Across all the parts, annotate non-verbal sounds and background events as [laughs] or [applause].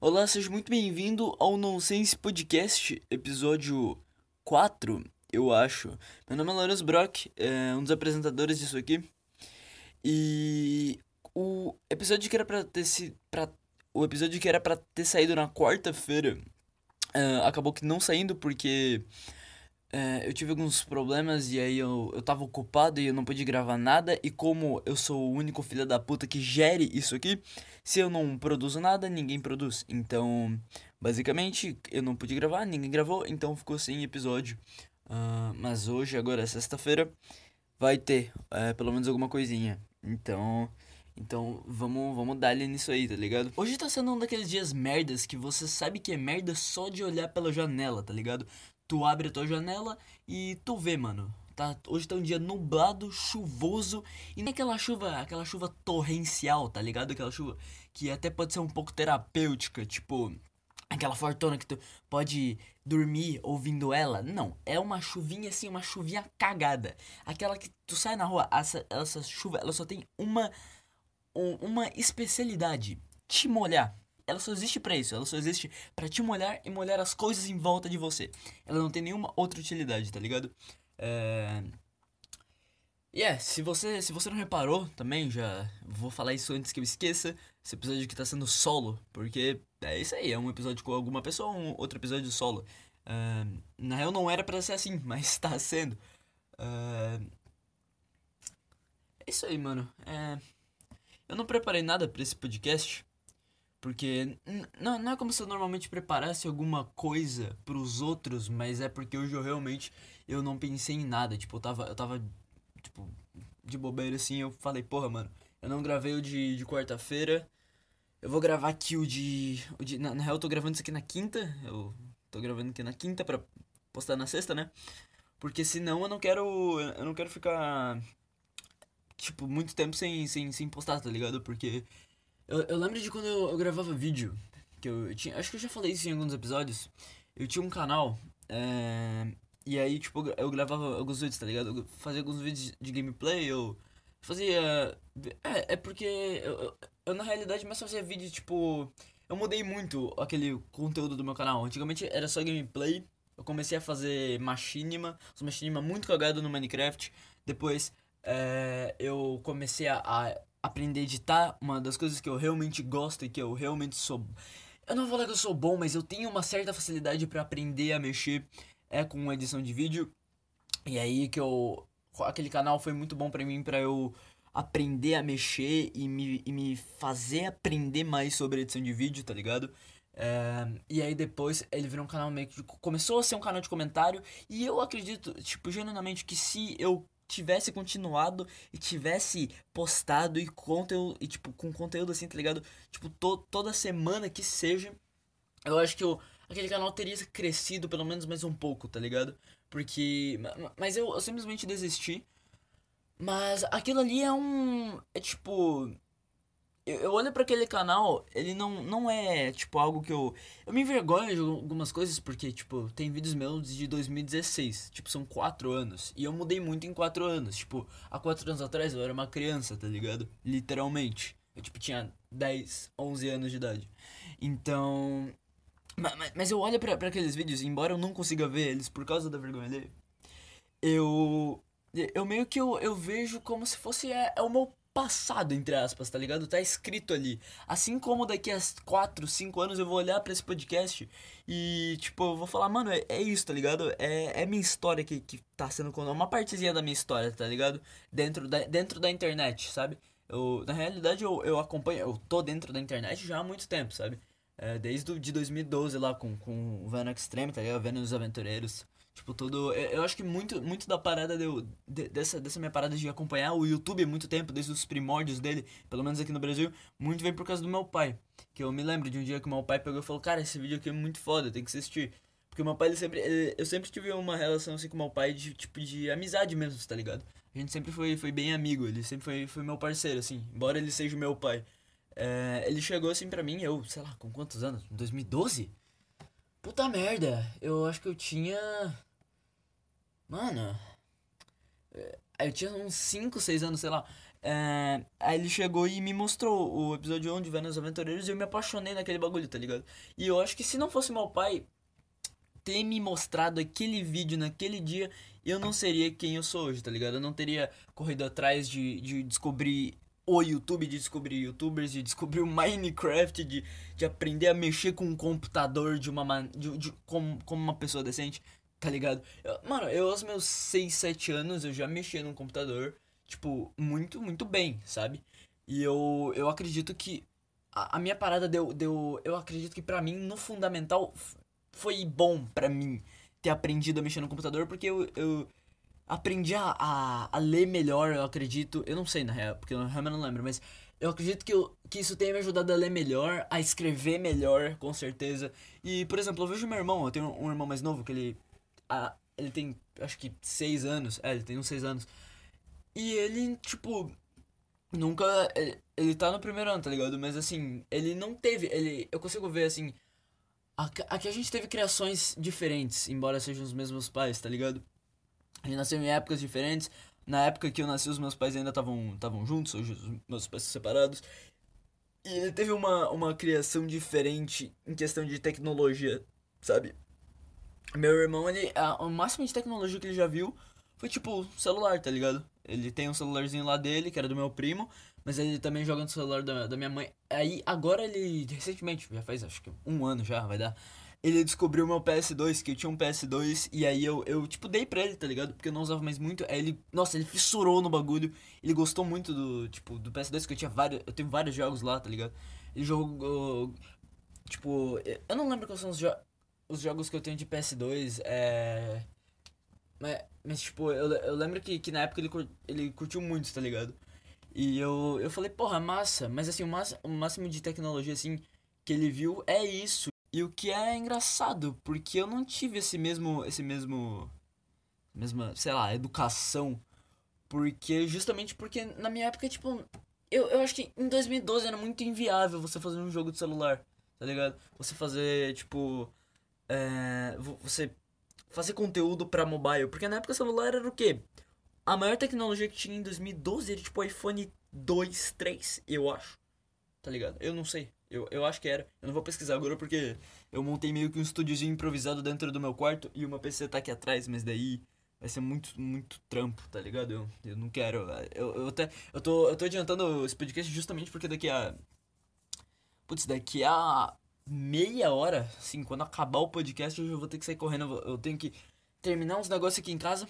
Olá, seja muito bem-vindo ao Nonsense Podcast, episódio 4, eu acho. Meu nome é Lourenço Brock, é um dos apresentadores disso aqui. E o episódio que era pra ter se. Pra, o episódio que era pra ter saído na quarta-feira é, acabou que não saindo porque é, eu tive alguns problemas e aí eu, eu tava ocupado e eu não pude gravar nada. E como eu sou o único filho da puta que gere isso aqui, se eu não produzo nada, ninguém produz. Então, basicamente, eu não pude gravar, ninguém gravou, então ficou sem episódio. Uh, mas hoje, agora, é sexta-feira, vai ter é, pelo menos alguma coisinha. Então. Então, vamos, vamos dar nisso aí, tá ligado? Hoje tá sendo um daqueles dias merdas que você sabe que é merda só de olhar pela janela, tá ligado? Tu abre a tua janela e tu vê, mano. Tá, hoje tá um dia nublado, chuvoso e nem aquela chuva, aquela chuva torrencial, tá ligado? Aquela chuva que até pode ser um pouco terapêutica, tipo aquela fortuna que tu pode dormir ouvindo ela. Não, é uma chuvinha assim, uma chuvinha cagada. Aquela que tu sai na rua, essa, essa chuva, ela só tem uma uma especialidade, te molhar ela só existe para isso. Ela só existe para te molhar e molhar as coisas em volta de você. Ela não tem nenhuma outra utilidade, tá ligado? É... E yeah, é, se você, se você não reparou também, já vou falar isso antes que eu esqueça. Esse episódio que tá sendo solo, porque é isso aí, é um episódio com alguma pessoa, um outro episódio solo. Uh, na real não era para ser assim, [laughs] mas tá sendo. Uh, é isso aí, mano. É, eu não preparei nada para esse podcast. Porque não, não é como se eu normalmente preparasse alguma coisa pros outros, mas é porque hoje eu realmente eu não pensei em nada. Tipo, eu tava, eu tava tipo, de bobeira assim, eu falei, porra, mano, eu não gravei o de, de quarta-feira. Eu vou gravar aqui o de. O de na, na, real, eu tô gravando isso aqui na quinta. Eu tô gravando aqui na quinta pra postar na sexta, né? Porque senão eu não quero. Eu não quero ficar. Tipo, muito tempo sem, sem, sem postar, tá ligado? Porque eu, eu lembro de quando eu, eu, gravava vídeo, que eu, eu, tinha, acho que eu já falei isso em alguns episódios. Eu tinha um canal, é, e aí, tipo, eu gravava alguns vídeos, tá ligado? Eu fazia alguns vídeos de gameplay, eu fazia. É, é porque eu, eu, na realidade mais fazia vídeo, tipo. Eu mudei muito aquele conteúdo do meu canal. Antigamente era só gameplay. Eu comecei a fazer machinima, os machinima muito cagado no Minecraft. Depois é, eu comecei a, a aprender a editar, uma das coisas que eu realmente gosto e que eu realmente sou. Eu não vou falar que eu sou bom, mas eu tenho uma certa facilidade para aprender a mexer é com edição de vídeo. E aí que eu. Aquele canal foi muito bom para mim para eu aprender a mexer e me, e me fazer aprender mais sobre edição de vídeo, tá ligado? É, e aí depois ele virou um canal meio que. Começou a ser um canal de comentário. E eu acredito, tipo, genuinamente, que se eu tivesse continuado e tivesse postado e conteúdo e tipo com conteúdo assim, tá ligado? Tipo to, toda semana que seja, eu acho que eu, aquele canal teria crescido pelo menos mais um pouco, tá ligado? Porque mas eu, eu simplesmente desisti. Mas aquilo ali é um é tipo eu, eu olho para aquele canal, ele não, não é, tipo, algo que eu. Eu me envergonho de algumas coisas, porque, tipo, tem vídeos meus de 2016. Tipo, são 4 anos. E eu mudei muito em 4 anos. Tipo, há 4 anos atrás eu era uma criança, tá ligado? Literalmente. Eu, tipo, tinha 10, 11 anos de idade. Então. Mas, mas eu olho para aqueles vídeos, embora eu não consiga ver eles por causa da vergonha dele, eu. Eu meio que eu, eu vejo como se fosse é, é o meu passado, entre aspas, tá ligado? Tá escrito ali. Assim como daqui a 4, 5 anos eu vou olhar para esse podcast e, tipo, eu vou falar, mano, é, é isso, tá ligado? É, é minha história que, que tá sendo contada. Uma partezinha da minha história, tá ligado? Dentro da, dentro da internet, sabe? Eu, na realidade, eu, eu acompanho, eu tô dentro da internet já há muito tempo, sabe? É, desde o, de 2012 lá com, com o Venom Extreme, tá ligado? Venom os Aventureiros. Tipo, todo. Eu, acho que muito, muito da parada deu, de, dessa, dessa minha parada de acompanhar o YouTube há muito tempo, desde os primórdios dele, pelo menos aqui no Brasil, muito vem por causa do meu pai. Que eu me lembro de um dia que meu pai pegou e falou: Cara, esse vídeo aqui é muito foda, tem que assistir. Porque meu pai, ele sempre. Ele, eu sempre tive uma relação assim com meu pai de tipo de amizade mesmo, tá ligado? A gente sempre foi, foi bem amigo, ele sempre foi, foi meu parceiro, assim, embora ele seja meu pai. É, ele chegou assim pra mim, eu, sei lá, com quantos anos? 2012? Puta merda, eu acho que eu tinha. Mano. É, eu tinha uns 5, 6 anos, sei lá. É, aí ele chegou e me mostrou o episódio 1 de Venom Aventureiros e eu me apaixonei naquele bagulho, tá ligado? E eu acho que se não fosse meu pai ter me mostrado aquele vídeo naquele dia, eu não seria quem eu sou hoje, tá ligado? Eu não teria corrido atrás de, de descobrir o YouTube, de descobrir youtubers, de descobrir o Minecraft, de, de aprender a mexer com um computador de uma de, de, como, como uma pessoa decente, tá ligado? Eu, mano, eu aos meus 6, 7 anos eu já mexia num computador tipo, muito, muito bem, sabe? E eu, eu acredito que a, a minha parada deu, deu. Eu acredito que para mim, no fundamental, foi bom para mim ter aprendido a mexer no computador, porque eu, eu aprendi a, a, a, ler melhor, eu acredito. Eu não sei na real, porque eu realmente não lembro, mas eu acredito que, eu, que isso tenha me ajudado a ler melhor, a escrever melhor, com certeza. E, por exemplo, eu vejo meu irmão, eu tenho um irmão mais novo que ele. A, ele tem, acho que, seis anos. É, ele tem uns seis anos. E ele, tipo, nunca. Ele, ele tá no primeiro ano, tá ligado? Mas assim, ele não teve. Ele, eu consigo ver assim. Aqui a gente teve criações diferentes, embora sejam os mesmos pais, tá ligado? Gente nasceu em épocas diferentes. Na época que eu nasci, os meus pais ainda estavam juntos, hoje os meus pais separados. E ele teve uma, uma criação diferente em questão de tecnologia, sabe? Meu irmão, ele. A, o máximo de tecnologia que ele já viu foi tipo celular, tá ligado? Ele tem um celularzinho lá dele, que era do meu primo, mas ele também joga no celular da, da minha mãe. Aí agora ele, recentemente, já faz acho que um ano já, vai dar. Ele descobriu meu PS2, que eu tinha um PS2, e aí eu, eu tipo, dei pra ele, tá ligado? Porque eu não usava mais muito. Aí ele, nossa, ele fissurou no bagulho. Ele gostou muito do, tipo, do PS2, que eu tinha vários, eu tenho vários jogos lá, tá ligado? Ele jogou, tipo, eu não lembro quais são os, jo os jogos que eu tenho de PS2, é... Mas, mas tipo, eu, eu lembro que, que na época ele, cur, ele curtiu muito, tá ligado? E eu, eu falei, porra, massa. Mas assim, o, máximo, o máximo de tecnologia, assim, que ele viu é isso. E o que é engraçado, porque eu não tive esse mesmo, esse mesmo, mesma, sei lá, educação. Porque, justamente porque na minha época, tipo, eu, eu acho que em 2012 era muito inviável você fazer um jogo de celular, tá ligado? Você fazer, tipo, é, você fazer conteúdo para mobile, porque na época celular era o quê? A maior tecnologia que tinha em 2012 era tipo iPhone 2, 3, eu acho. Tá ligado? Eu não sei. Eu, eu acho que era. Eu não vou pesquisar agora porque eu montei meio que um estúdiozinho improvisado dentro do meu quarto e uma PC tá aqui atrás, mas daí vai ser muito, muito trampo, tá ligado? Eu, eu não quero. Eu, eu até. Eu tô, eu tô adiantando esse podcast justamente porque daqui a. Putz, daqui a meia hora, assim, quando acabar o podcast, eu vou ter que sair correndo. Eu tenho que terminar uns negócios aqui em casa.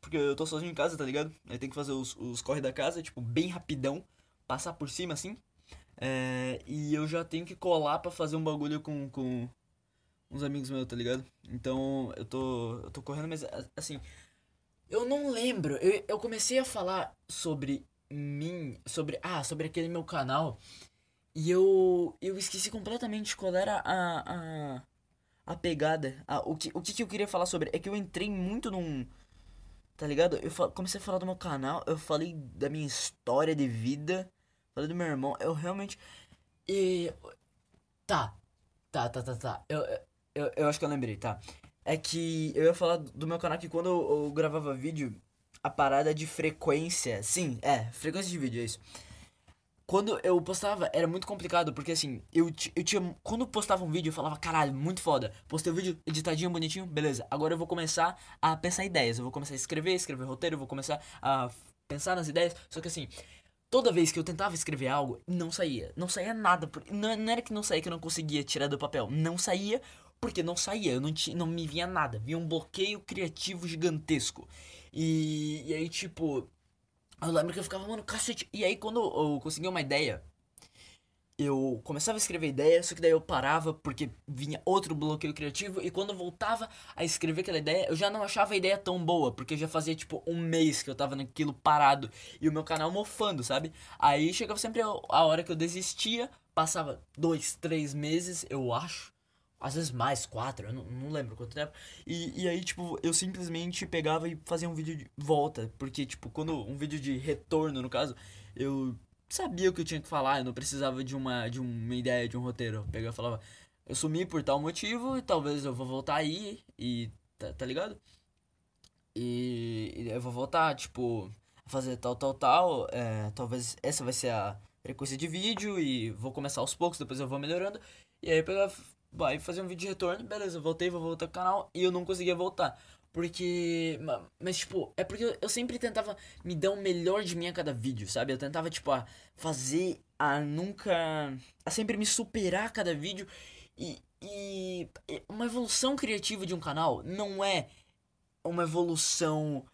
Porque eu tô sozinho em casa, tá ligado? Aí tem que fazer os, os corre da casa, tipo, bem rapidão. Passar por cima, assim. É, e eu já tenho que colar para fazer um bagulho com, com uns amigos meus, tá ligado? Então eu tô, eu tô correndo, mas assim. Eu não lembro. Eu, eu comecei a falar sobre mim. Sobre. Ah, sobre aquele meu canal. E eu, eu esqueci completamente qual era a, a, a pegada. A, o, que, o que, que eu queria falar sobre. É que eu entrei muito num. Tá ligado? Eu comecei a falar do meu canal, eu falei da minha história de vida, falei do meu irmão. Eu realmente. E. Tá. Tá, tá, tá, tá. Eu, eu, eu acho que eu lembrei, tá. É que eu ia falar do meu canal que quando eu, eu gravava vídeo, a parada de frequência. Sim, é, frequência de vídeo, é isso quando eu postava, era muito complicado, porque assim, eu, eu tinha. Quando eu postava um vídeo, eu falava, caralho, muito foda. Postei o vídeo editadinho, bonitinho, beleza. Agora eu vou começar a pensar ideias. Eu vou começar a escrever, escrever roteiro, eu vou começar a pensar nas ideias. Só que assim, toda vez que eu tentava escrever algo, não saía. Não saía nada. Não, não era que não saía que eu não conseguia tirar do papel. Não saía porque não saía. Eu não, tinha, não me vinha nada. Vinha um bloqueio criativo gigantesco. E, e aí, tipo eu lembro que eu ficava, mano, cacete. E aí, quando eu consegui uma ideia, eu começava a escrever ideia, só que daí eu parava porque vinha outro bloqueio criativo. E quando eu voltava a escrever aquela ideia, eu já não achava a ideia tão boa, porque já fazia tipo um mês que eu tava naquilo parado e o meu canal mofando, sabe? Aí chegava sempre a hora que eu desistia, passava dois, três meses, eu acho às vezes mais, quatro, eu não, não lembro quanto tempo. E, e aí, tipo, eu simplesmente pegava e fazia um vídeo de volta. Porque, tipo, quando um vídeo de retorno, no caso, eu sabia o que eu tinha que falar, eu não precisava de uma, de uma ideia, de um roteiro. Eu pegava e falava, eu sumi por tal motivo e talvez eu vou voltar aí e. tá, tá ligado? E, e eu vou voltar, tipo. fazer tal, tal, tal. É, talvez essa vai ser a frequência de vídeo e vou começar aos poucos, depois eu vou melhorando. E aí pegar, vai fazer um vídeo de retorno, beleza, voltei, vou voltar pro canal e eu não conseguia voltar. Porque. Mas, tipo, é porque eu sempre tentava me dar o melhor de mim a cada vídeo, sabe? Eu tentava, tipo, a fazer a nunca. a sempre me superar a cada vídeo. E, e uma evolução criativa de um canal não é uma evolução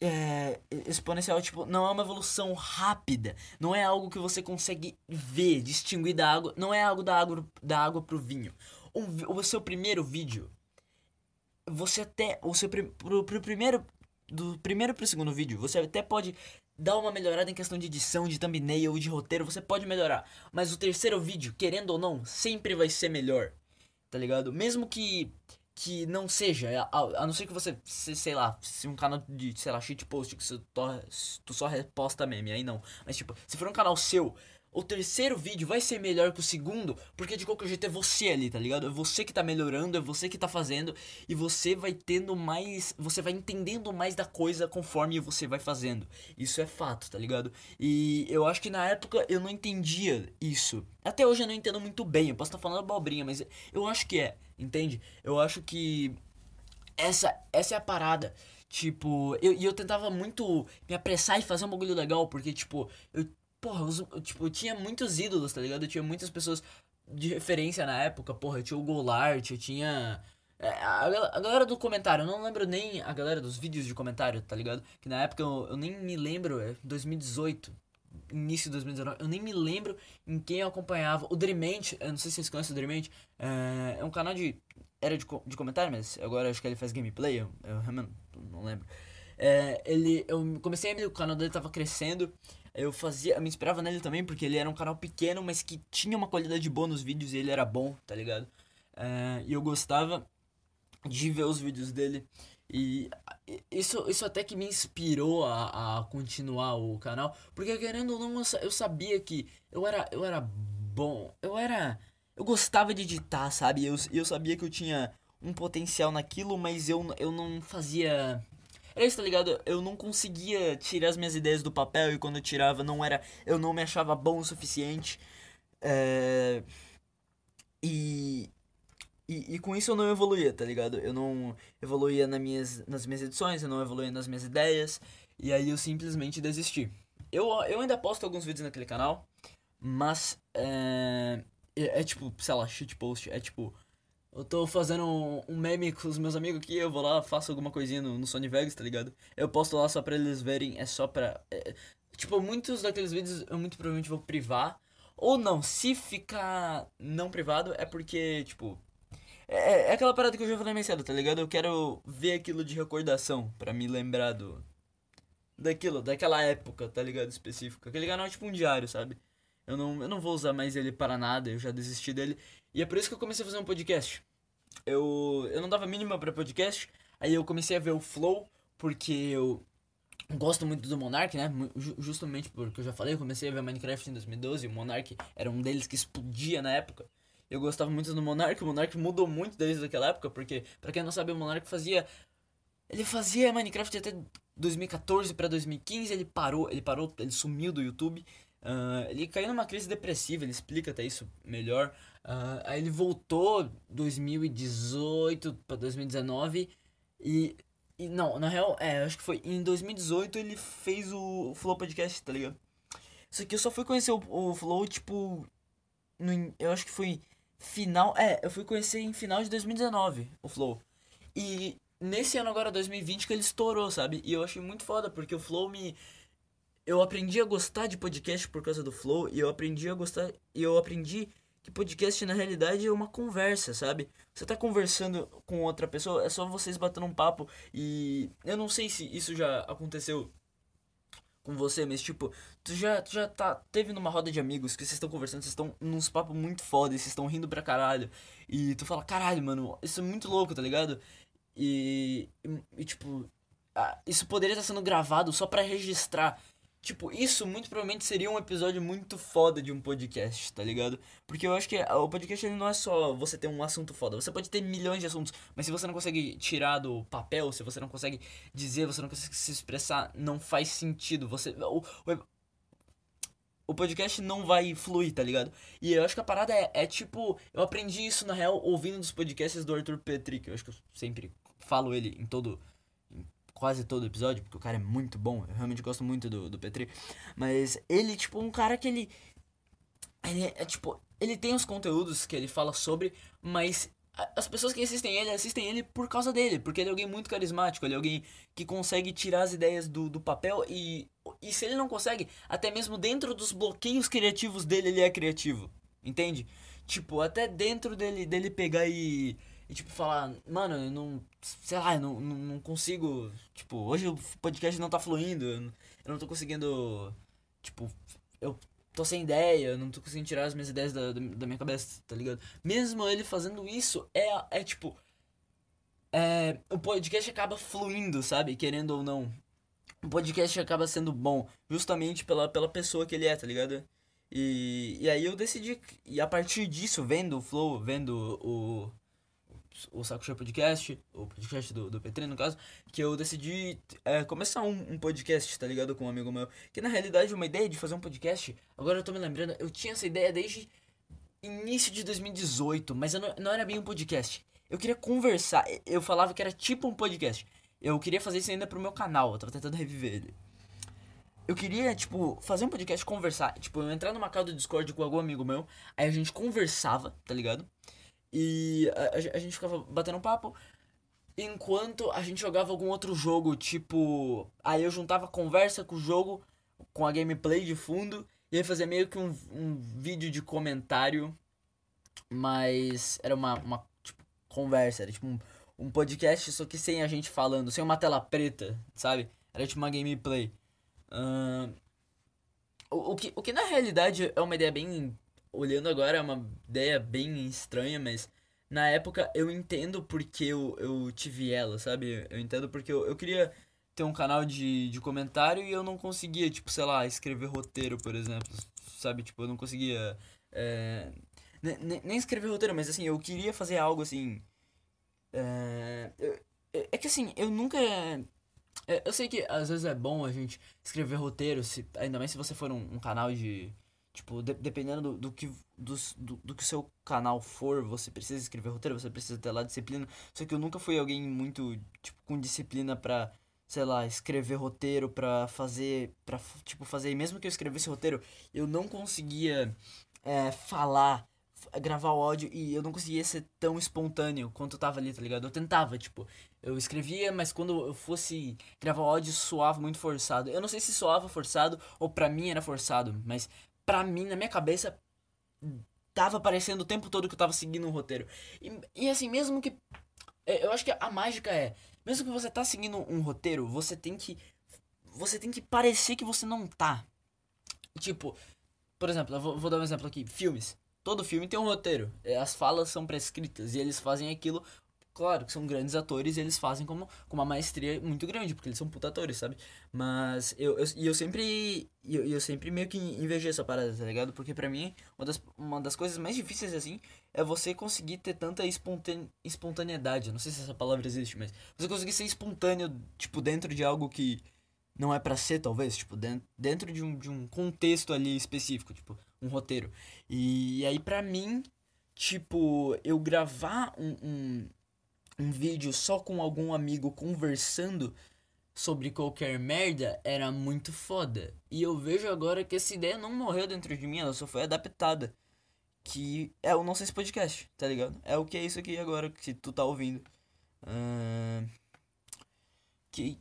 é, exponencial, tipo, não é uma evolução rápida, não é algo que você consegue ver, distinguir da água, não é algo da água, da água pro vinho. Um, o seu primeiro vídeo, você até, o seu pro, pro primeiro, do primeiro pro segundo vídeo, você até pode dar uma melhorada em questão de edição, de thumbnail, de roteiro, você pode melhorar. Mas o terceiro vídeo, querendo ou não, sempre vai ser melhor. Tá ligado? Mesmo que que não seja, a, a, não ser que você, se, sei lá, se um canal de, sei lá, shitpost que você, tu só reposta meme, aí não. Mas tipo, se for um canal seu o terceiro vídeo vai ser melhor que o segundo, porque de qualquer jeito é você ali, tá ligado? É você que tá melhorando, é você que tá fazendo, e você vai tendo mais. Você vai entendendo mais da coisa conforme você vai fazendo. Isso é fato, tá ligado? E eu acho que na época eu não entendia isso. Até hoje eu não entendo muito bem, eu posso estar tá falando abobrinha, mas eu acho que é, entende? Eu acho que. Essa, essa é a parada. Tipo, e eu, eu tentava muito me apressar e fazer um bagulho legal, porque, tipo, eu porra, os, tipo, eu tinha muitos ídolos, tá ligado? Eu tinha muitas pessoas de referência na época, porra, eu tinha o Golart, eu tinha. É, a, a, galera do comentário, eu não lembro nem a galera dos vídeos de comentário, tá ligado? Que na época eu, eu nem me lembro, é 2018, início de 2019, eu nem me lembro em quem eu acompanhava. O Dreamant, eu não sei se vocês conhecem o Dreamant, é, é um canal de. Era de, de comentário, mas agora acho que ele faz gameplay, eu, eu realmente não lembro. É, ele, eu comecei a ver o canal dele tava crescendo eu fazia, eu me inspirava nele também, porque ele era um canal pequeno, mas que tinha uma qualidade boa nos vídeos e ele era bom, tá ligado? Uh, e eu gostava de ver os vídeos dele. E isso, isso até que me inspirou a, a continuar o canal. Porque querendo ou não, eu sabia que eu era, eu era bom. Eu era. Eu gostava de editar, sabe? Eu, eu sabia que eu tinha um potencial naquilo, mas eu, eu não fazia era isso, tá ligado? Eu não conseguia tirar as minhas ideias do papel e quando eu tirava não era. Eu não me achava bom o suficiente. É... E, e, e, com isso eu não evoluía, tá ligado? Eu não evoluía nas minhas, nas minhas edições, eu não evoluía nas minhas ideias. E aí eu simplesmente desisti. Eu, eu ainda posto alguns vídeos naquele canal, mas é, é, é tipo, sei lá, shitpost, é tipo eu tô fazendo um, meme com os meus amigos aqui, eu vou lá, faço alguma coisinha no, no Sony Vegas, tá ligado? Eu posto lá só pra eles verem, é só pra. É, tipo, muitos daqueles vídeos eu muito provavelmente vou privar. Ou não, se ficar não privado, é porque, tipo. É, é aquela parada que eu já falei mais cedo, tá ligado? Eu quero ver aquilo de recordação, pra me lembrar do. Daquilo, daquela época, tá ligado? Específico. Aquele canal é tipo um diário, sabe? Eu não, eu não vou usar mais ele para nada, eu já desisti dele. E é por isso que eu comecei a fazer um podcast. Eu, eu não dava mínima para podcast, aí eu comecei a ver o Flow, porque eu gosto muito do Monark, né? Justamente porque eu já falei, eu comecei a ver Minecraft em 2012, o Monark era um deles que explodia na época. Eu gostava muito do Monark, o Monark mudou muito desde aquela época, porque, para quem não sabe, o Monark fazia. Ele fazia Minecraft até 2014 para 2015, ele parou, ele parou, ele sumiu do YouTube. Uh, ele caiu numa crise depressiva, ele explica até isso melhor. Uh, aí ele voltou 2018 para 2019 e, e. Não, na real, é, acho que foi em 2018 ele fez o, Flow Podcast, tá ligado? Só que eu só fui conhecer o, o Flow, tipo. No, eu acho que foi final. É, eu fui conhecer em final de 2019 o Flow. E nesse ano agora, 2020, que ele estourou, sabe? E eu achei muito foda, porque o Flow me eu aprendi a gostar de podcast por causa do Flow e eu aprendi a gostar e eu aprendi que podcast na realidade é uma conversa, sabe? Você tá conversando com outra pessoa, é só vocês batendo um papo e eu não sei se isso já aconteceu com você, mas tipo, tu já, tu já tá, teve numa roda de amigos que vocês estão conversando, vocês estão nos papos muito foda, vocês estão rindo pra caralho. E tu fala, caralho, mano, isso é muito louco, tá ligado? E, e, e tipo, isso poderia estar sendo gravado só para registrar Tipo, isso muito provavelmente seria um episódio muito foda de um podcast, tá ligado? Porque eu acho que o podcast ele não é só você ter um assunto foda. Você pode ter milhões de assuntos, mas se você não consegue tirar do papel, se você não consegue dizer, você não consegue se expressar, não faz sentido. Você. O, o, o podcast não vai fluir, tá ligado? E eu acho que a parada é, é tipo. Eu aprendi isso, na real, ouvindo dos podcasts do Arthur Petri, que eu acho que eu sempre falo ele em todo quase todo episódio, porque o cara é muito bom. Eu realmente gosto muito do, do Petri. Mas ele, tipo, um cara que ele. Ele é, tipo. Ele tem os conteúdos que ele fala sobre, mas as pessoas que assistem ele assistem ele por causa dele, porque ele é alguém muito carismático, ele é alguém que consegue tirar as ideias do, do papel e, e se ele não consegue, até mesmo dentro dos bloqueios criativos dele, ele é criativo, entende? Tipo, até dentro dele, dele pegar e e, tipo, falar, mano, eu não. Sei lá, eu não, não, não consigo. Tipo, hoje o podcast não tá fluindo. Eu não tô conseguindo. Tipo, eu tô sem ideia, eu não tô conseguindo tirar as minhas ideias da, da minha cabeça, tá ligado? Mesmo ele fazendo isso, é, é tipo. É, o podcast acaba fluindo, sabe? Querendo ou não. O podcast acaba sendo bom, justamente pela, pela pessoa que ele é, tá ligado? E, e aí eu decidi, e a partir disso, vendo o Flow, vendo o, o Saco Cheio Podcast, o podcast do, do Petri, no caso, que eu decidi é, começar um, um, podcast, tá ligado? Com um amigo meu. Que na realidade, uma ideia de fazer um podcast, agora eu tô me lembrando, eu tinha essa ideia desde início de 2018, mas não, não era bem um podcast. Eu queria conversar, eu falava que era tipo um podcast. Eu queria fazer isso ainda pro meu canal, eu tava tentando reviver ele. Eu queria, tipo, fazer um podcast, conversar. Tipo, eu entrar numa call do Discord com algum amigo meu, aí a gente conversava, tá ligado? E a, a, gente ficava batendo um papo enquanto a gente jogava algum outro jogo, tipo. Aí eu juntava conversa com o jogo, com a gameplay de fundo, e aí fazia meio que um, um vídeo de comentário, mas era uma, uma tipo, conversa, era tipo um, um podcast, só que sem a gente falando, sem uma tela preta, sabe? Era tipo uma gameplay. Uh, o, o, que, o que na realidade é uma ideia bem olhando agora é uma ideia bem estranha, mas na época eu entendo porque eu, eu tive ela, sabe? Eu entendo porque eu, eu queria ter um canal de, de comentário e eu não conseguia, tipo, sei lá, escrever roteiro, por exemplo, sabe? Tipo, eu não conseguia. É, nem, nem escrever roteiro, mas assim, eu queria fazer algo assim. É, é, é que assim, eu nunca. É, eu sei que às vezes é bom a gente escrever roteiro, se, ainda mais se você for um, um canal de, Tipo, de, dependendo do, do que do, do, do que o seu canal for, você precisa escrever roteiro, você precisa ter lá disciplina. Só que eu nunca fui alguém muito, tipo, com disciplina pra, sei lá, escrever roteiro, pra fazer, pra, tipo, fazer. E mesmo que eu escrevesse roteiro, eu não conseguia é, falar, gravar o áudio e eu não conseguia ser tão espontâneo quanto eu tava ali, tá ligado? Eu tentava, tipo, eu escrevia, mas quando eu fosse gravar o áudio soava muito forçado. Eu não sei se soava forçado ou pra mim era forçado, mas pra mim, na minha cabeça, tava parecendo o tempo todo que eu tava seguindo um roteiro. E, e assim, mesmo que. É, eu acho que a mágica é. Mesmo que você tá seguindo um roteiro, você tem que. Você tem que parecer que você não tá. Tipo, por exemplo, eu vou, vou dar um exemplo aqui: filmes. Todo filme tem um roteiro. É, as falas são prescritas e eles fazem aquilo claro que são grandes atores e eles fazem como, com uma maestria muito grande, porque eles são puta atores, sabe? Mas eu, eu, eu sempre. Eu, eu sempre meio que invejei essa parada, tá ligado? Porque pra mim, uma das, uma das coisas mais difíceis assim é você conseguir ter tanta espontane, espontaneidade. Não sei se essa palavra existe, mas você conseguir ser espontâneo, tipo, dentro de algo que não é para ser, talvez, tipo, dentro, dentro de, um, de um contexto ali específico, tipo, um roteiro. E, e aí, pra mim, tipo, eu gravar um, um um vídeo só com algum amigo conversando sobre qualquer merda era muito foda. E eu vejo agora que essa ideia não morreu dentro de mim, ela só foi adaptada. Que é o Não Sei Se Podcast, tá ligado? É o que é isso aqui agora que tu tá ouvindo. Uh, que,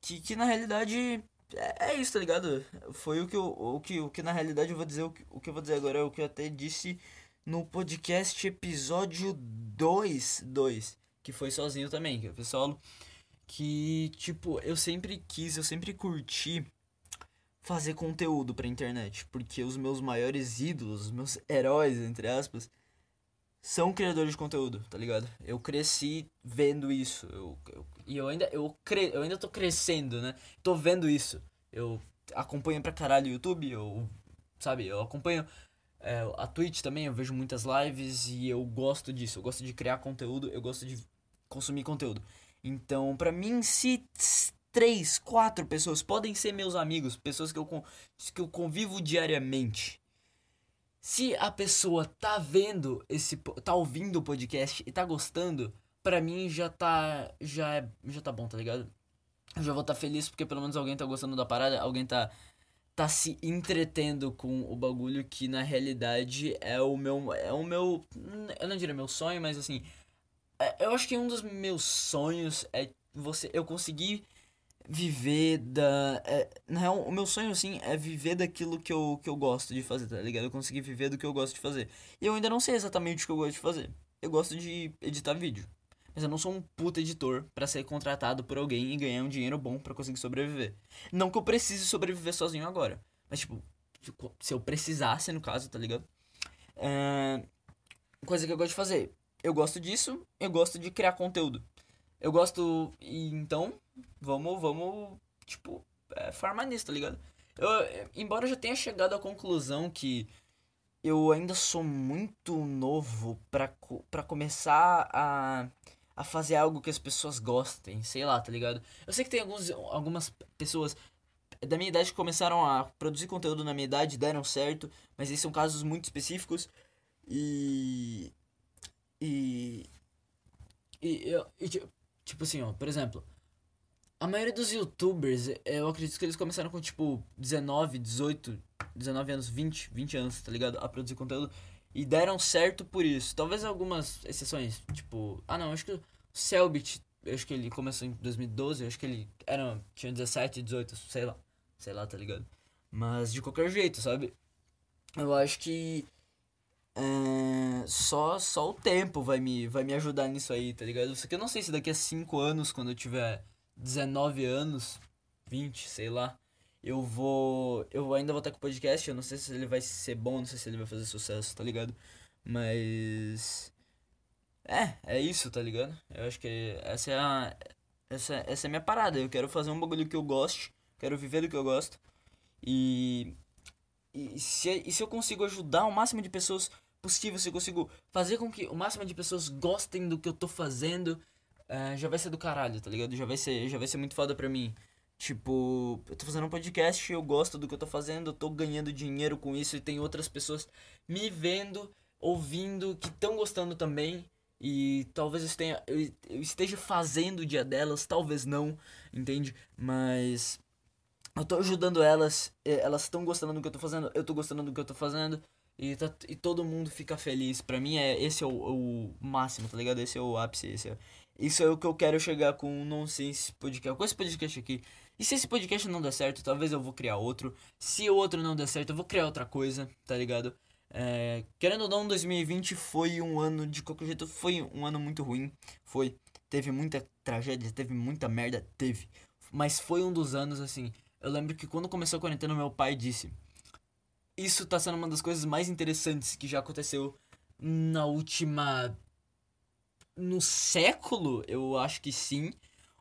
que, que na realidade é, é, isso, tá ligado? Foi o que, eu, o, que, o que na realidade eu vou dizer, o que, o que eu vou dizer agora é o que eu até disse no podcast episódio 2, 2 que foi sozinho também, que foi solo. Que, tipo, eu sempre quis, eu sempre curti fazer conteúdo pra internet. Porque os meus maiores ídolos, os meus [laughs] heróis, entre aspas, são criadores de conteúdo, tá ligado? Eu cresci vendo isso. Eu, eu, e eu ainda, eu, cre, eu ainda tô crescendo, né? Tô vendo isso. Eu acompanho pra caralho o YouTube, eu, sabe, eu acompanho é, a Twitch também, eu vejo muitas lives e eu gosto disso. Eu gosto de criar conteúdo, eu gosto de consumir conteúdo. Então, pra mim, se três, quatro pessoas podem ser meus amigos, pessoas que eu, que eu convivo diariamente. Se a pessoa tá vendo esse. tá ouvindo o podcast e tá gostando, pra mim já tá. já é. já tá bom, tá ligado? Eu já vou estar tá feliz porque pelo menos alguém tá gostando da parada, alguém tá. Tá se entretendo com o bagulho que na realidade é o meu. é o meu. eu não diria meu sonho, mas assim. É, eu acho que um dos meus sonhos é você. eu conseguir viver da. É, na real, o meu sonho, assim, é viver daquilo que eu, que eu gosto de fazer, tá ligado? Eu conseguir viver do que eu gosto de fazer. E eu ainda não sei exatamente o que eu gosto de fazer. Eu gosto de editar vídeo. Mas eu não sou um puta editor para ser contratado por alguém e ganhar um dinheiro bom para conseguir sobreviver. Não que eu precise sobreviver sozinho agora. Mas, tipo, se eu precisasse, no caso, tá ligado? É... Coisa que eu gosto de fazer. Eu gosto disso, eu gosto de criar conteúdo. Eu gosto. E então, vamos, vamos, tipo, é, farmar nisso, tá ligado? Eu, embora eu já tenha chegado à conclusão que eu ainda sou muito novo pra começar a, a fazer algo que as pessoas gostem, sei lá, tá ligado? Eu sei que tem alguns, algumas pessoas da minha idade que começaram a produzir conteúdo na minha idade, deram certo, mas esses são casos muito específicos e. E. E, eu, e, tipo assim, ó, por exemplo, a maioria dos youtubers, eu acredito que eles começaram com tipo 19, 18, 19 anos, 20, 20 anos, tá ligado? A produzir conteúdo. E deram certo por isso. Talvez algumas exceções, tipo. Ah não, acho que o Selbit, acho que ele começou em 2012, acho que ele era, tinha 17, 18, sei lá. Sei lá, tá ligado? Mas de qualquer jeito, sabe? Eu acho que. É, só, só o tempo vai me, vai me ajudar nisso aí, tá ligado? Só que eu não sei se daqui a 5 anos, quando eu tiver 19 anos, 20, sei lá, eu vou. Eu ainda vou estar com o podcast. Eu não sei se ele vai ser bom, não sei se ele vai fazer sucesso, tá ligado? Mas. É, é isso, tá ligado? Eu acho que essa é a. Essa, essa é a minha parada. Eu quero fazer um bagulho que eu goste. Quero viver do que eu gosto. E. E se, e se eu consigo ajudar o máximo de pessoas possível, se eu consigo fazer com que o máximo de pessoas gostem do que eu tô fazendo, uh, já vai ser do caralho, tá ligado? Já vai ser, já vai ser muito foda pra mim. Tipo, eu tô fazendo um podcast, eu gosto do que eu tô fazendo, eu tô ganhando dinheiro com isso e tem outras pessoas me vendo, ouvindo, que estão gostando também. E talvez eu, esteja, eu esteja fazendo o dia delas, talvez não, entende? Mas eu tô ajudando elas, elas estão gostando do que eu tô fazendo, eu tô gostando do que eu tô fazendo. E, tá, e todo mundo fica feliz. Pra mim, é, esse é o, o máximo, tá ligado? Esse é o ápice, esse é, isso é o que eu quero chegar com o Nonsense Podcast, com esse podcast aqui. E se esse podcast não der certo, talvez eu vou criar outro. Se o outro não der certo, eu vou criar outra coisa, tá ligado? É, querendo ou não, 2020 foi um ano, de qualquer jeito, foi um ano muito ruim. Foi. Teve muita tragédia, teve muita merda, teve. Mas foi um dos anos, assim. Eu lembro que quando começou a quarentena, meu pai disse: Isso tá sendo uma das coisas mais interessantes que já aconteceu na última no século, eu acho que sim.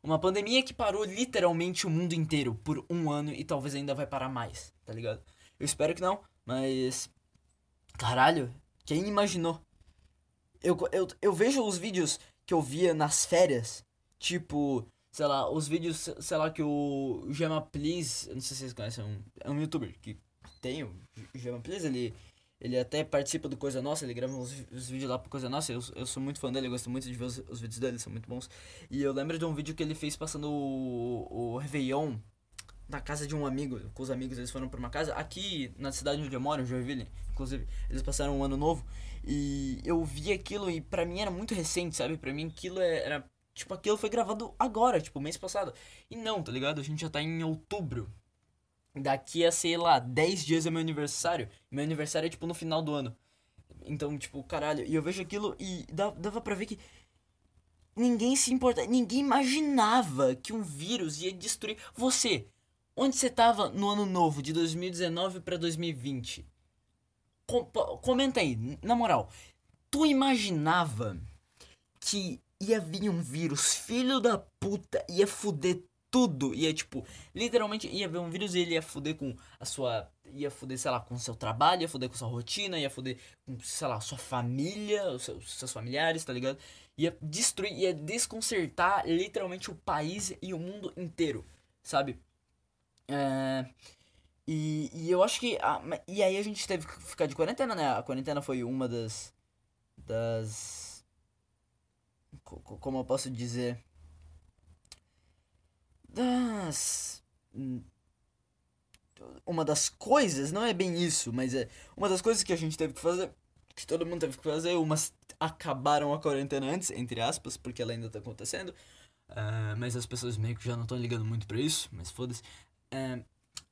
Uma pandemia que parou literalmente o mundo inteiro por um ano e talvez ainda vai parar mais, tá ligado? Eu espero que não, mas. Caralho, quem imaginou? Eu, eu, eu vejo os vídeos que eu via nas férias, tipo, sei lá, os vídeos, sei lá, que o Gema Please, não sei se vocês conhecem, é um, é um youtuber que tem o Gema Please, ele ele até participa do Coisa Nossa, ele grava uns, uns vídeos lá pro Coisa Nossa. Eu, eu sou muito fã dele, eu gosto muito de ver os, os vídeos dele, são muito bons. E eu lembro de um vídeo que ele fez passando o, o Réveillon na casa de um amigo, com os amigos, eles foram pra uma casa aqui na cidade onde eu moro, Joinville, inclusive, eles passaram um ano novo e eu vi aquilo e pra mim era muito recente, sabe? Pra mim aquilo é, era, tipo, aquilo foi gravado agora, tipo, mês passado. E não, tá ligado? A gente já tá em outubro, daqui a, sei lá, 10 dias é meu aniversário. Meu aniversário é, tipo, no final do ano. Então, tipo, caralho. E eu vejo aquilo e dava pra ver que ninguém se importa. Ninguém imaginava que um vírus ia destruir. Você, onde você tava no ano novo, de 2019 para 2020? Com, comenta aí, na moral. Tu imaginava que ia vir um vírus, filho da puta, ia fuder tudo. Ia, tipo, literalmente ia ver um vírus e ele ia foder com a sua. Ia foder, sei lá, com o seu trabalho, ia foder com sua rotina, ia foder com, sei lá, sua família, os seus, seus familiares, tá ligado? Ia destruir, ia desconcertar literalmente o país e o mundo inteiro, sabe? É. E, e eu acho que. A, e aí a gente teve que ficar de quarentena, né? A quarentena foi uma das. Das. Como eu posso dizer? Das. Uma das coisas, não é bem isso, mas é uma das coisas que a gente teve que fazer, que todo mundo teve que fazer, umas acabaram a quarentena antes, entre aspas, porque ela ainda tá acontecendo, uh, mas as pessoas meio que já não estão ligando muito pra isso, mas foda-se. Uh,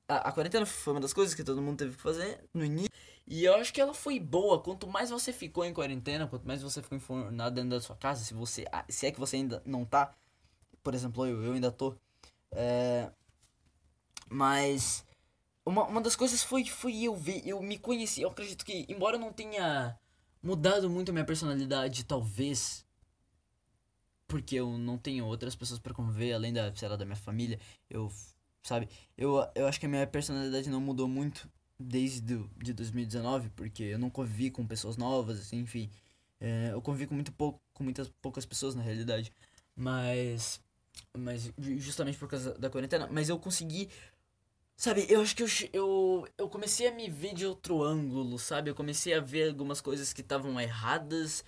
a, a quarentena foi uma das coisas que todo mundo teve que fazer no início. E eu acho que ela foi boa. Quanto mais você ficou em quarentena, quanto mais você ficou informado dentro da sua casa, se você. Ah, se é que você ainda não tá. Por exemplo, eu, eu ainda tô. É, mas. Uma, uma das coisas foi, foi eu ver, eu me conheci. Eu acredito que, embora eu não tenha mudado muito a minha personalidade, talvez. Porque eu não tenho outras pessoas para conviver, além da, sei lá, da minha família. Eu sabe? Eu, eu acho que a minha personalidade não mudou muito desde do, de 2019, porque eu não convivi com pessoas novas, assim, enfim. É, eu convivi com muito pouco, com muitas poucas pessoas na realidade. Mas mas justamente por causa da quarentena, mas eu consegui sabe, eu acho que eu, eu eu comecei a me ver de outro ângulo, sabe? Eu comecei a ver algumas coisas que estavam erradas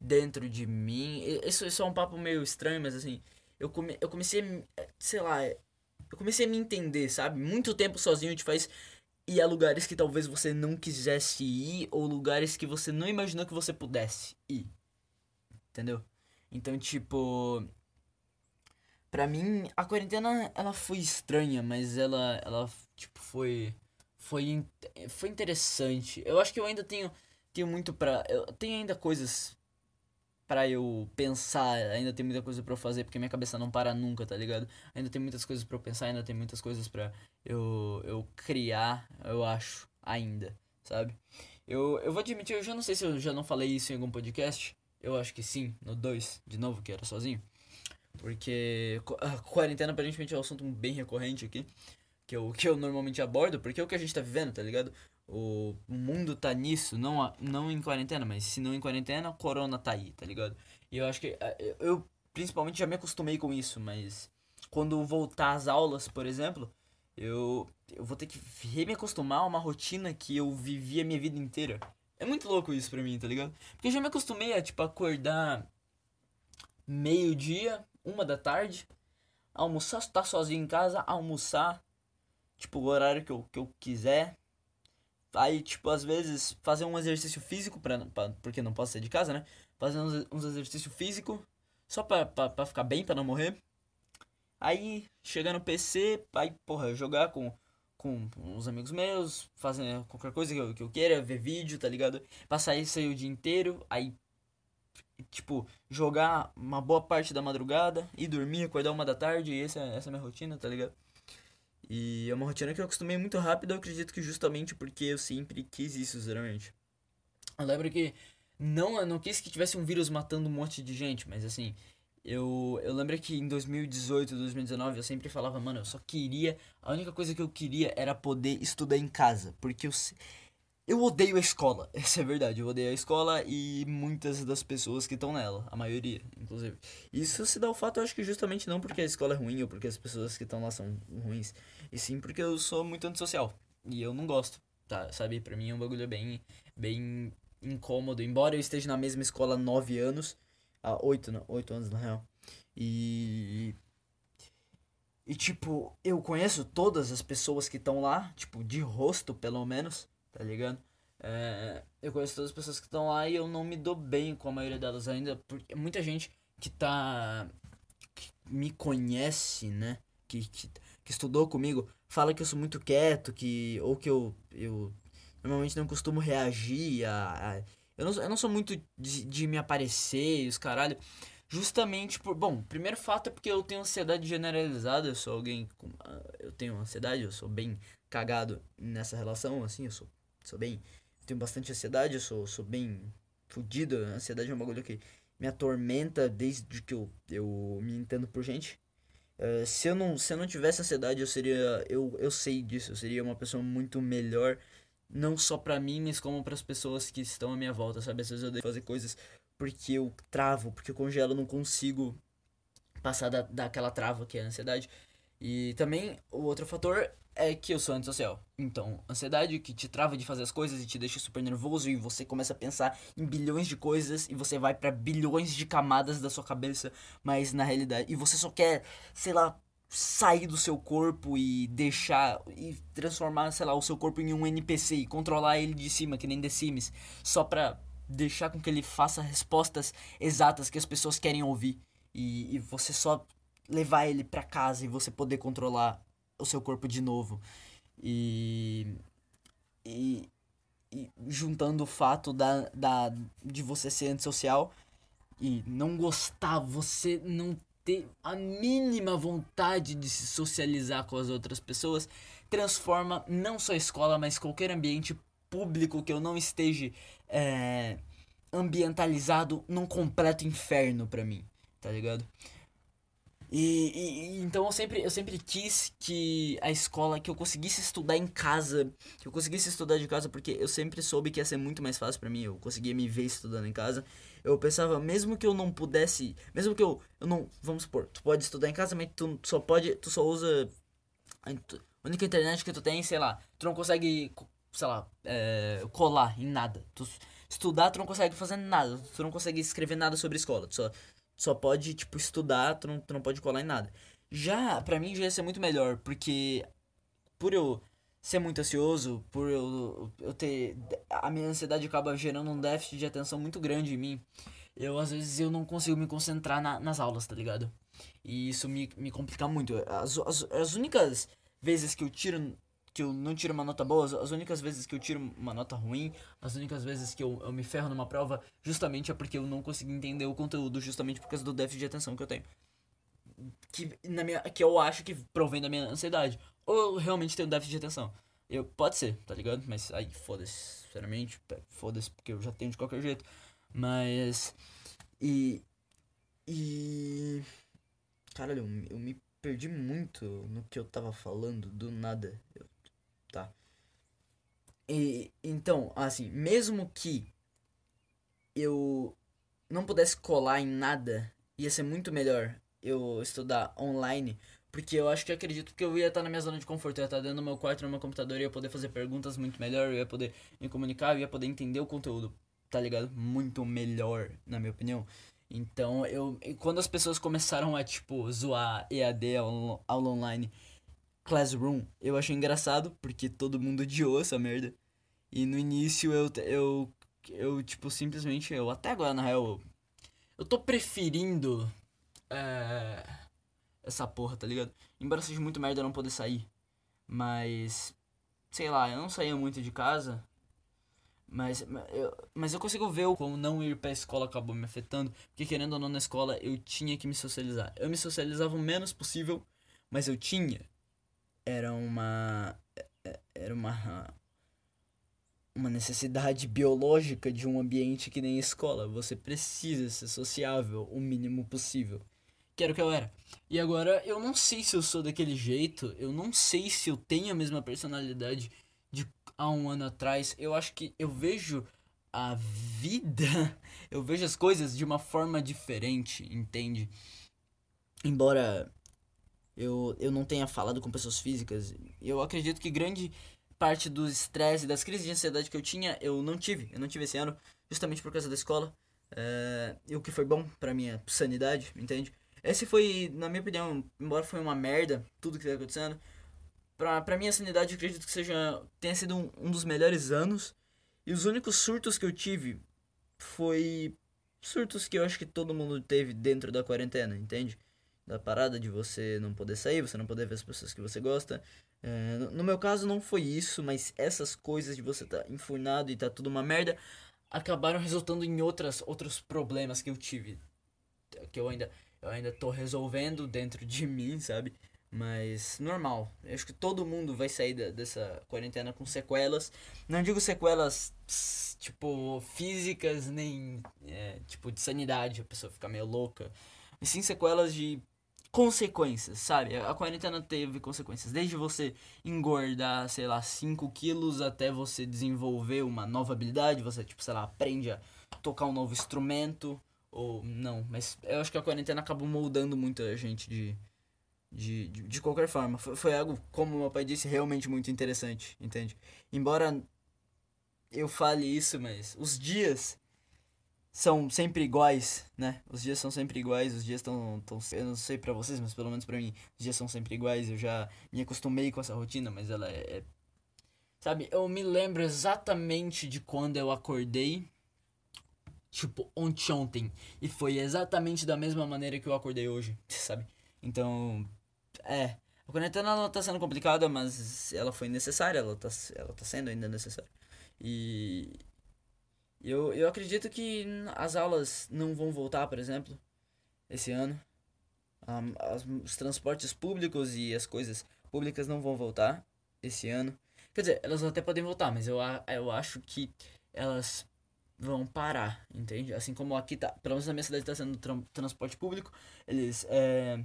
dentro de mim. Isso, isso é um papo meio estranho, mas assim, eu, come, eu comecei a, sei lá, eu comecei a me entender, sabe? Muito tempo sozinho te faz ir a lugares que talvez você não quisesse ir ou lugares que você não imaginou que você pudesse ir. Entendeu? Então, tipo, pra mim a quarentena ela foi estranha, mas ela ela tipo foi foi foi interessante. Eu acho que eu ainda tenho tenho muito pra eu tenho ainda coisas para eu pensar, ainda tem muita coisa para eu fazer, porque minha cabeça não para nunca, tá ligado? Ainda tem muitas coisas para eu pensar, ainda tem muitas coisas para eu eu criar, eu acho, ainda, sabe? Eu, eu vou admitir, eu já não sei se eu já não falei isso em algum podcast. Eu acho que sim, no 2, de novo, que era sozinho. Porque a quarentena aparentemente é um assunto bem recorrente aqui. Que eu, que eu normalmente abordo, porque é o que a gente tá vivendo, tá ligado? O mundo tá nisso, não, não em quarentena, mas se não em quarentena, o corona tá aí, tá ligado? E eu acho que. Eu principalmente já me acostumei com isso, mas quando voltar às aulas, por exemplo, eu, eu vou ter que me acostumar a uma rotina que eu vivi a minha vida inteira. É muito louco isso pra mim, tá ligado? Porque eu já me acostumei a, tipo, acordar meio-dia, uma da tarde, almoçar, estar sozinho em casa, almoçar, tipo, o horário que eu, que eu quiser, Aí, tipo, às vezes fazer um exercício físico, pra, pra, porque não posso sair de casa, né? Fazer uns, uns exercícios físicos, só pra, pra, pra ficar bem, pra não morrer. Aí, chegar no PC, aí, porra, jogar com, com uns amigos meus, fazer qualquer coisa que eu, que eu queira, ver vídeo, tá ligado? Passar isso aí o dia inteiro, aí, tipo, jogar uma boa parte da madrugada e dormir, acordar uma da tarde, e essa, essa é a minha rotina, tá ligado? E é uma rotina que eu acostumei muito rápido, eu acredito que justamente porque eu sempre quis isso, sinceramente. Eu lembro que não, eu não quis que tivesse um vírus matando um monte de gente, mas assim, eu, eu lembro que em 2018, 2019 eu sempre falava, mano, eu só queria, a única coisa que eu queria era poder estudar em casa, porque eu eu odeio a escola, [laughs] essa é verdade. Eu odeio a escola e muitas das pessoas que estão nela, a maioria, inclusive. Isso se dá o fato, eu acho que justamente não porque a escola é ruim ou porque as pessoas que estão lá são ruins, e sim porque eu sou muito antissocial e eu não gosto, tá? Sabe? Pra mim é um bagulho bem, bem incômodo. Embora eu esteja na mesma escola há nove anos, há oito, não, oito anos na real, e e tipo, eu conheço todas as pessoas que estão lá, tipo, de rosto pelo menos tá ligado? É, eu conheço todas as pessoas que estão lá e eu não me dou bem com a maioria delas ainda, porque muita gente que tá. que me conhece, né? Que, que, que estudou comigo, fala que eu sou muito quieto, que. ou que eu. eu normalmente não costumo reagir a. a eu, não, eu não sou muito de, de me aparecer e os caralho. Justamente por. Bom, primeiro fato é porque eu tenho ansiedade generalizada, eu sou alguém com. Eu tenho ansiedade, eu sou bem cagado nessa relação, assim, eu sou sou bem. Tenho bastante ansiedade, eu sou, sou bem fudido. A ansiedade é um bagulho que me atormenta desde que eu, eu me entendo por gente. Uh, se, eu não, se eu não tivesse ansiedade, eu seria. Eu, eu sei disso, eu seria uma pessoa muito melhor. Não só pra mim, mas como para as pessoas que estão à minha volta, sabe? Às vezes eu devo fazer coisas porque eu travo, porque eu congelo, não consigo passar da, daquela trava que é a ansiedade. E também o outro fator é que eu sou antissocial. Então, ansiedade que te trava de fazer as coisas e te deixa super nervoso e você começa a pensar em bilhões de coisas e você vai para bilhões de camadas da sua cabeça, mas na realidade e você só quer, sei lá, sair do seu corpo e deixar e transformar, sei lá, o seu corpo em um NPC e controlar ele de cima, que nem The Sims, só pra deixar com que ele faça respostas exatas que as pessoas querem ouvir e, e você só levar ele para casa e você poder controlar o seu corpo de novo. E, e, e, juntando o fato da, da, de você ser antissocial e não gostar, você não ter a mínima vontade de se socializar com as outras pessoas, transforma não só a escola, mas qualquer ambiente público que eu não esteja é, ambientalizado num completo inferno para mim, tá ligado? E, e, então eu sempre, eu sempre quis que a escola, que eu conseguisse estudar em casa, que eu conseguisse estudar de casa, porque eu sempre soube que ia ser muito mais fácil para mim, eu conseguia me ver estudando em casa. Eu pensava, mesmo que eu não pudesse, mesmo que eu, eu não, vamos supor, tu pode estudar em casa, mas tu só pode, tu só usa a única internet que tu tem, sei lá, tu não consegue, sei lá, é, colar em nada. Tu estudar, tu não consegue fazer nada, tu não consegue escrever nada sobre escola, tu só só pode, tipo, estudar, tu não, tu não pode colar em nada. Já, pra mim, já ia ser muito melhor, porque por eu ser muito ansioso, por eu, eu ter. A minha ansiedade acaba gerando um déficit de atenção muito grande em mim. Eu, às vezes, eu não consigo me concentrar na, nas aulas, tá ligado? E isso me, me complica muito. As, as, as únicas vezes que eu tiro que eu não tiro uma nota boa, as únicas vezes que eu tiro uma nota ruim, as únicas vezes que eu, eu me ferro numa prova, justamente é porque eu não consegui entender o conteúdo, justamente por causa do déficit de atenção que eu tenho. Que, na minha, que eu acho que provém da minha ansiedade. Ou eu realmente tenho déficit de atenção. Eu, pode ser, tá ligado? Mas aí, foda-se, sinceramente, foda-se, porque eu já tenho de qualquer jeito. Mas. E. E. Caralho, eu, eu me perdi muito no que eu tava falando, do nada. Eu tá? E então, assim, mesmo que eu não pudesse colar em nada, ia ser muito melhor eu estudar online, porque eu acho que acredito que eu ia estar na minha zona de conforto, eu ia estar dentro do meu quarto, no meu computador, eu ia poder fazer perguntas muito melhor, eu ia poder me comunicar, eu ia poder entender o conteúdo, tá ligado? Muito melhor, na minha opinião. Então, eu quando as pessoas começaram a tipo zoar EAD aula online Classroom, eu achei engraçado, porque todo mundo odiou essa merda. E no início eu, eu, eu tipo, simplesmente, eu até agora, na real, eu, eu tô preferindo é, essa porra, tá ligado? Embora seja muito merda não poder sair. Mas, sei lá, eu não saía muito de casa. Mas eu, mas eu consigo ver como não ir pra escola acabou me afetando. Porque querendo ou não na escola eu tinha que me socializar. Eu me socializava o menos possível, mas eu tinha era uma era uma uma necessidade biológica de um ambiente que nem escola. Você precisa ser sociável o mínimo possível. Que era o que eu era. E agora eu não sei se eu sou daquele jeito, eu não sei se eu tenho a mesma personalidade de há um ano atrás. Eu acho que eu vejo a vida, [laughs] eu vejo as coisas de uma forma diferente, entende? Embora eu, eu não tenha falado com pessoas físicas. Eu acredito que grande parte do estresse, das crises de ansiedade que eu tinha, eu não tive. Eu não tive esse ano, justamente por causa da escola. É, e o que foi bom pra minha sanidade, entende? Esse foi, na minha opinião, embora foi uma merda, tudo que tá acontecendo, pra, pra minha sanidade, eu acredito que seja, tenha sido um, um dos melhores anos. E os únicos surtos que eu tive foi surtos que eu acho que todo mundo teve dentro da quarentena, entende? Da parada de você não poder sair, você não poder ver as pessoas que você gosta. É, no meu caso não foi isso, mas essas coisas de você estar tá enfurnado e tá tudo uma merda acabaram resultando em outras outros problemas que eu tive, que eu ainda eu ainda tô resolvendo dentro de [laughs] mim, sabe? Mas normal. Eu acho que todo mundo vai sair da, dessa quarentena com sequelas. Não digo sequelas tipo físicas nem é, tipo de sanidade, a pessoa ficar meio louca. E sim sequelas de consequências, sabe? A quarentena teve consequências. Desde você engordar, sei lá, 5 quilos até você desenvolver uma nova habilidade, você, tipo, sei lá, aprende a tocar um novo instrumento. Ou não, mas eu acho que a quarentena acabou moldando muito a gente de, de, de, de qualquer forma. Foi, foi algo, como meu pai disse, realmente muito interessante, entende? Embora eu fale isso, mas os dias são sempre iguais, né? Os dias são sempre iguais, os dias estão. Tão, eu não sei para vocês, mas pelo menos para mim, os dias são sempre iguais. Eu já me acostumei com essa rotina, mas ela é, é. Sabe, eu me lembro exatamente de quando eu acordei. Tipo, ontem, ontem. E foi exatamente da mesma maneira que eu acordei hoje, [laughs] sabe? Então, é. A quarentena ela tá sendo complicada, mas ela foi necessária, ela tá, ela tá sendo ainda necessária. E eu, eu acredito que as aulas não vão voltar, por exemplo, esse ano. Um, as, os transportes públicos e as coisas públicas não vão voltar esse ano. Quer dizer, elas até podem voltar, mas eu, eu acho que elas vão parar, entende? Assim como aqui tá, pelo menos na minha cidade tá sendo tra transporte público, eles é,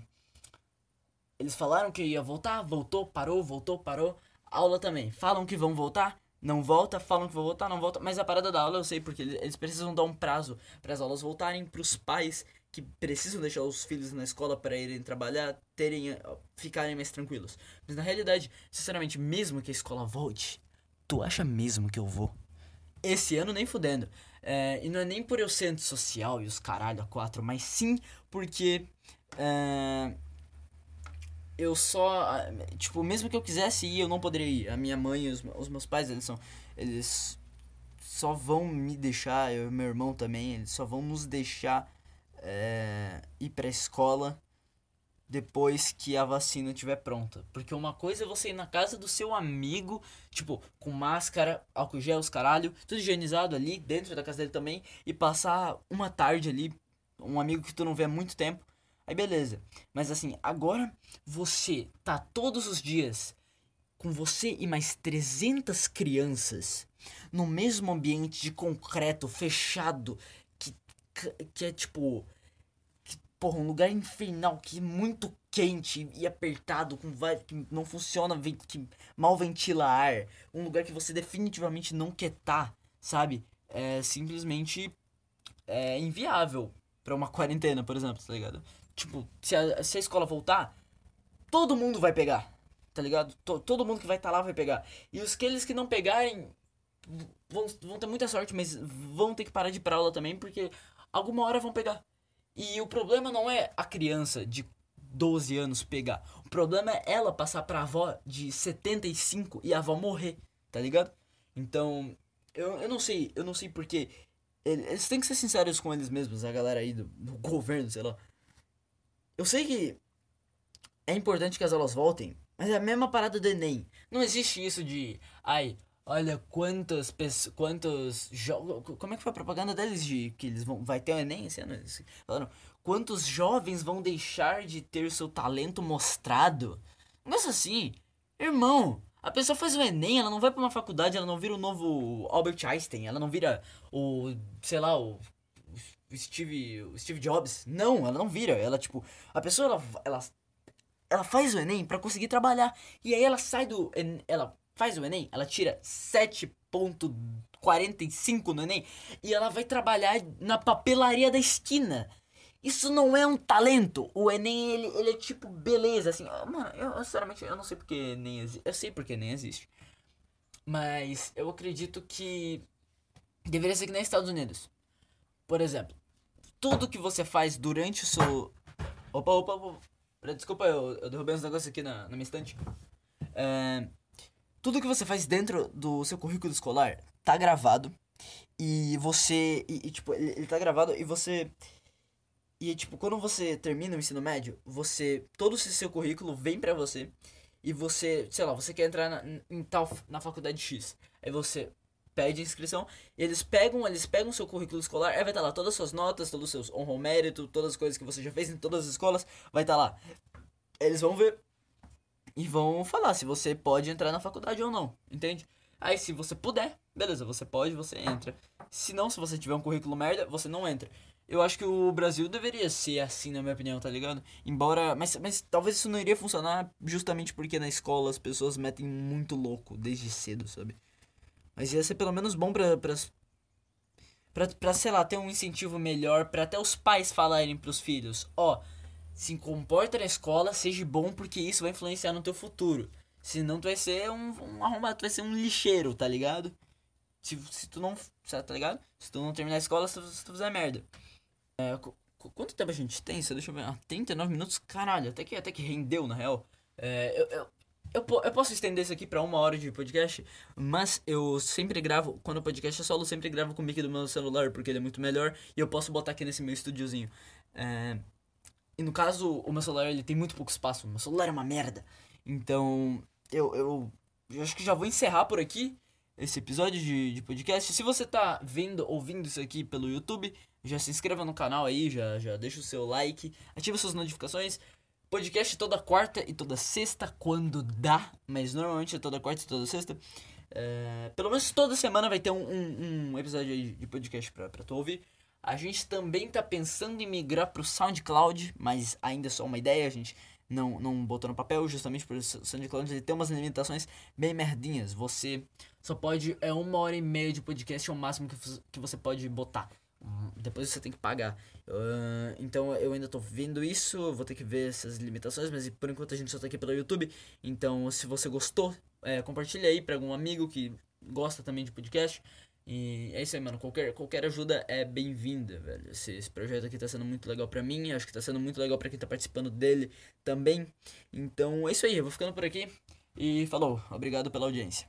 eles falaram que ia voltar, voltou, parou, voltou, parou. Aula também. Falam que vão voltar, não volta, falam que vão voltar, não volta. Mas a parada da aula eu sei, porque eles precisam dar um prazo para as aulas voltarem, para os pais que precisam deixar os filhos na escola para irem trabalhar, terem, ficarem mais tranquilos. Mas na realidade, sinceramente, mesmo que a escola volte, tu acha mesmo que eu vou? Esse ano nem fudendo. É, e não é nem por eu ser antissocial e os caralho a quatro, mas sim porque. É, eu só. Tipo, mesmo que eu quisesse ir, eu não poderia ir. A minha mãe os, os meus pais, eles são. Eles só vão me deixar, eu e meu irmão também, eles só vão nos deixar é, ir pra escola depois que a vacina estiver pronta. Porque uma coisa é você ir na casa do seu amigo, tipo, com máscara, álcool gel, os caralho, tudo higienizado ali, dentro da casa dele também, e passar uma tarde ali, um amigo que tu não vê há muito tempo, Aí beleza. Mas assim, agora você tá todos os dias com você e mais 300 crianças no mesmo ambiente de concreto fechado que, que é tipo que, porra, um lugar infernal que é muito quente e apertado com que não funciona que mal ventila ar, um lugar que você definitivamente não quer estar, tá, sabe? É simplesmente é inviável para uma quarentena, por exemplo, tá ligado? Tipo, se a, se a escola voltar, todo mundo vai pegar. Tá ligado? T todo mundo que vai estar tá lá vai pegar. E os aqueles que não pegarem vão, vão ter muita sorte, mas vão ter que parar de ir pra aula também, porque alguma hora vão pegar. E o problema não é a criança de 12 anos pegar. O problema é ela passar pra avó de 75 e a avó morrer, tá ligado? Então, eu, eu não sei, eu não sei porque. Eles têm que ser sinceros com eles mesmos, a galera aí do, do governo, sei lá. Eu sei que é importante que as aulas voltem, mas é a mesma parada do Enem. Não existe isso de, ai, olha quantas pessoas, quantos jogos, como é que foi a propaganda deles de que eles vão, vai ter o Enem esse ano? Falaram, quantos jovens vão deixar de ter seu talento mostrado? Negócio assim, irmão, a pessoa faz o Enem, ela não vai para uma faculdade, ela não vira o novo Albert Einstein, ela não vira o, sei lá, o Steve, Steve Jobs. Não, ela não vira. Ela, tipo, a pessoa, ela, ela, ela faz o Enem para conseguir trabalhar. E aí ela sai do. Ela faz o Enem, ela tira 7,45 no Enem e ela vai trabalhar na papelaria da esquina. Isso não é um talento. O Enem, ele, ele é tipo, beleza, assim. Mano, eu sinceramente eu não sei porque nem existe. Eu sei porque nem existe. Mas eu acredito que deveria ser que nem Estados Unidos. Por exemplo, tudo que você faz durante o seu. Opa, opa, opa. Desculpa, eu, eu derrubei uns negócios aqui na, na minha estante. É, tudo que você faz dentro do seu currículo escolar tá gravado. E você. E, e tipo, ele, ele tá gravado e você. E tipo, quando você termina o ensino médio, você. Todo o seu currículo vem pra você. E você, sei lá, você quer entrar na, em tal, na faculdade X. Aí você pede inscrição, eles pegam, eles pegam seu currículo escolar, aí vai estar tá lá todas as suas notas, todos os seus honro mérito, todas as coisas que você já fez em todas as escolas, vai estar tá lá. Eles vão ver e vão falar se você pode entrar na faculdade ou não, entende? Aí se você puder, beleza, você pode, você entra. Se não, se você tiver um currículo merda, você não entra. eu acho que o Brasil deveria ser assim, na minha opinião, tá ligado? Embora. Mas, mas talvez isso não iria funcionar justamente porque na escola as pessoas metem muito louco desde cedo, sabe? Mas ia ser pelo menos bom pra. pra, pra, pra sei lá, ter um incentivo melhor pra até os pais falarem pros filhos: ó, oh, se comporta na escola, seja bom porque isso vai influenciar no teu futuro. Senão tu vai ser um, um arrombado, tu vai ser um lixeiro, tá ligado? Se, se tu não. Tá ligado? Se tu não terminar a escola, se tu, se tu fizer merda. É, quanto tempo a gente tem? Deixa eu ver. Ah, 39 minutos? Caralho, até que, até que rendeu, na real. É, eu, eu, eu, eu, posso estender isso aqui pra uma hora de podcast, mas eu sempre gravo, quando o podcast é solo, eu sempre gravo com o mic do meu celular, porque ele é muito melhor, e eu posso botar aqui nesse meu estúdiozinho. É, e no caso, o meu celular ele tem muito pouco espaço, o meu celular é uma merda. Então, eu, eu, eu acho que já vou encerrar por aqui esse episódio de, de podcast. Se você tá vendo, ouvindo isso aqui pelo YouTube, já se inscreva no canal aí, já, já deixa o seu like, ativa suas notificações. Podcast toda quarta e toda sexta, quando dá, mas normalmente é toda quarta e toda sexta. É, pelo menos toda semana vai ter um, um, um episódio de podcast pra, pra tu ouvir. A gente também tá pensando em migrar pro SoundCloud, mas ainda é só uma ideia, a gente não, não botou no papel, justamente por o SoundCloud ele tem umas limitações bem merdinhas. Você só pode, é uma hora e meia de podcast, é o máximo que, que você pode botar. Depois você tem que pagar. Uh, então eu ainda tô vendo isso, vou ter que ver essas limitações, mas por enquanto a gente só tá aqui pelo YouTube. Então se você gostou, é, compartilha aí pra algum amigo que gosta também de podcast. E é isso aí, mano. Qualquer, qualquer ajuda é bem-vinda, velho. Esse, esse projeto aqui tá sendo muito legal pra mim. Acho que tá sendo muito legal pra quem tá participando dele também. Então é isso aí, eu vou ficando por aqui. E falou, obrigado pela audiência.